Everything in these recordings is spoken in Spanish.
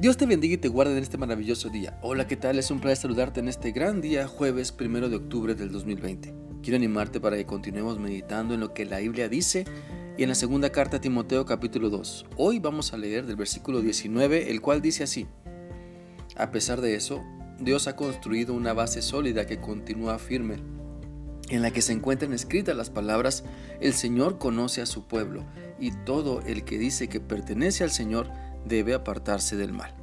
Dios te bendiga y te guarde en este maravilloso día. Hola, ¿qué tal? Es un placer saludarte en este gran día, jueves primero de octubre del 2020. Quiero animarte para que continuemos meditando en lo que la Biblia dice y en la segunda carta a Timoteo capítulo 2. Hoy vamos a leer del versículo 19, el cual dice así. A pesar de eso, Dios ha construido una base sólida que continúa firme, en la que se encuentran escritas las palabras, el Señor conoce a su pueblo, y todo el que dice que pertenece al Señor, debe apartarse del mal.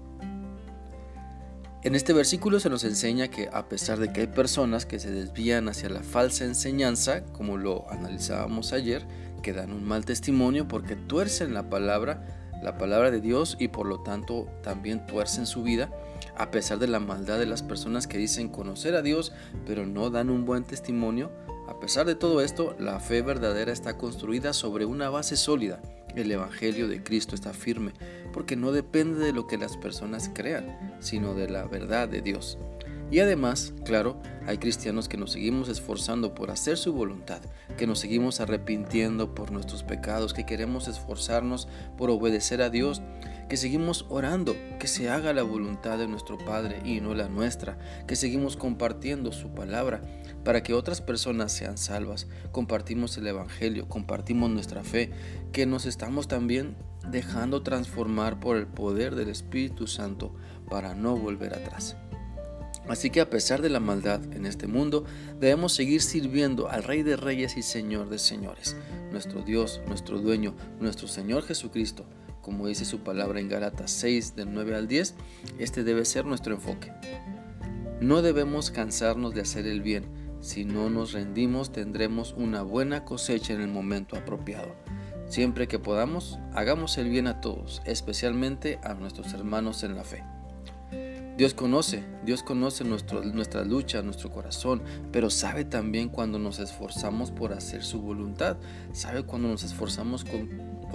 En este versículo se nos enseña que a pesar de que hay personas que se desvían hacia la falsa enseñanza, como lo analizábamos ayer, que dan un mal testimonio porque tuercen la palabra, la palabra de Dios y por lo tanto también tuercen su vida, a pesar de la maldad de las personas que dicen conocer a Dios pero no dan un buen testimonio, a pesar de todo esto, la fe verdadera está construida sobre una base sólida el Evangelio de Cristo está firme, porque no depende de lo que las personas crean, sino de la verdad de Dios. Y además, claro, hay cristianos que nos seguimos esforzando por hacer su voluntad, que nos seguimos arrepintiendo por nuestros pecados, que queremos esforzarnos por obedecer a Dios, que seguimos orando, que se haga la voluntad de nuestro Padre y no la nuestra, que seguimos compartiendo su palabra para que otras personas sean salvas. Compartimos el Evangelio, compartimos nuestra fe, que nos estamos también dejando transformar por el poder del Espíritu Santo para no volver atrás. Así que a pesar de la maldad en este mundo, debemos seguir sirviendo al Rey de Reyes y Señor de Señores, nuestro Dios, nuestro dueño, nuestro Señor Jesucristo. Como dice su palabra en Galatas 6 del 9 al 10, este debe ser nuestro enfoque. No debemos cansarnos de hacer el bien. Si no nos rendimos tendremos una buena cosecha en el momento apropiado. Siempre que podamos, hagamos el bien a todos, especialmente a nuestros hermanos en la fe. Dios conoce, Dios conoce nuestra lucha, nuestro corazón, pero sabe también cuando nos esforzamos por hacer su voluntad, sabe cuando nos esforzamos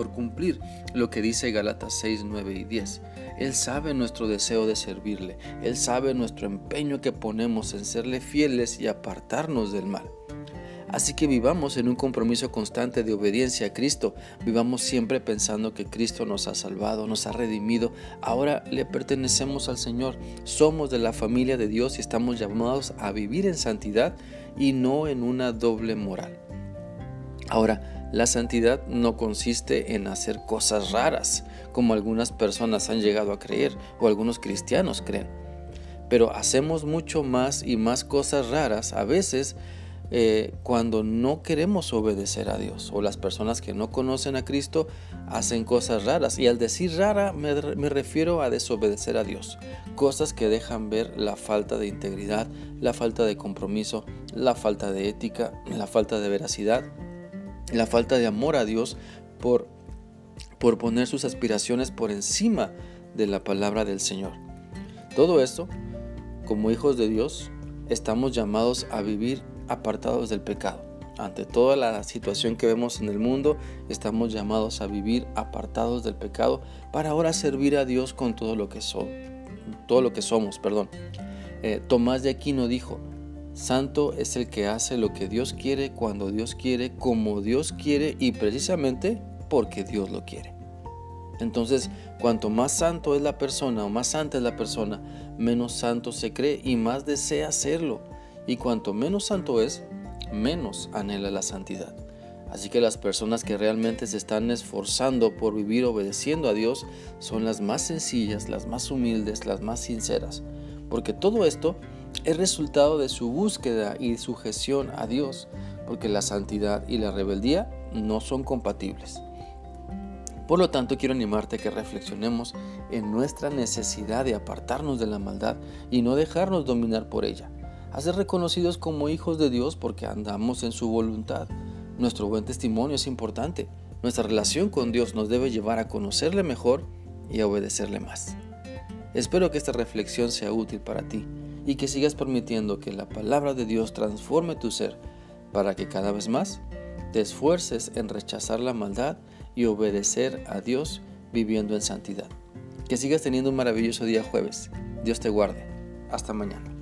por cumplir lo que dice Galatas 6, 9 y 10. Él sabe nuestro deseo de servirle, Él sabe nuestro empeño que ponemos en serle fieles y apartarnos del mal. Así que vivamos en un compromiso constante de obediencia a Cristo. Vivamos siempre pensando que Cristo nos ha salvado, nos ha redimido. Ahora le pertenecemos al Señor. Somos de la familia de Dios y estamos llamados a vivir en santidad y no en una doble moral. Ahora, la santidad no consiste en hacer cosas raras, como algunas personas han llegado a creer o algunos cristianos creen. Pero hacemos mucho más y más cosas raras a veces eh, cuando no queremos obedecer a Dios o las personas que no conocen a Cristo hacen cosas raras. Y al decir rara me, me refiero a desobedecer a Dios. Cosas que dejan ver la falta de integridad, la falta de compromiso, la falta de ética, la falta de veracidad, la falta de amor a Dios por, por poner sus aspiraciones por encima de la palabra del Señor. Todo esto, como hijos de Dios, estamos llamados a vivir apartados del pecado. Ante toda la situación que vemos en el mundo, estamos llamados a vivir apartados del pecado para ahora servir a Dios con todo lo que, son, todo lo que somos. Perdón. Eh, Tomás de Aquino dijo, Santo es el que hace lo que Dios quiere, cuando Dios quiere, como Dios quiere y precisamente porque Dios lo quiere. Entonces, cuanto más santo es la persona o más santa es la persona, menos santo se cree y más desea hacerlo. Y cuanto menos santo es, menos anhela la santidad. Así que las personas que realmente se están esforzando por vivir obedeciendo a Dios son las más sencillas, las más humildes, las más sinceras. Porque todo esto es resultado de su búsqueda y sujeción a Dios, porque la santidad y la rebeldía no son compatibles. Por lo tanto, quiero animarte a que reflexionemos en nuestra necesidad de apartarnos de la maldad y no dejarnos dominar por ella a reconocidos como hijos de Dios porque andamos en su voluntad. Nuestro buen testimonio es importante. Nuestra relación con Dios nos debe llevar a conocerle mejor y a obedecerle más. Espero que esta reflexión sea útil para ti y que sigas permitiendo que la palabra de Dios transforme tu ser para que cada vez más te esfuerces en rechazar la maldad y obedecer a Dios viviendo en santidad. Que sigas teniendo un maravilloso día jueves. Dios te guarde. Hasta mañana.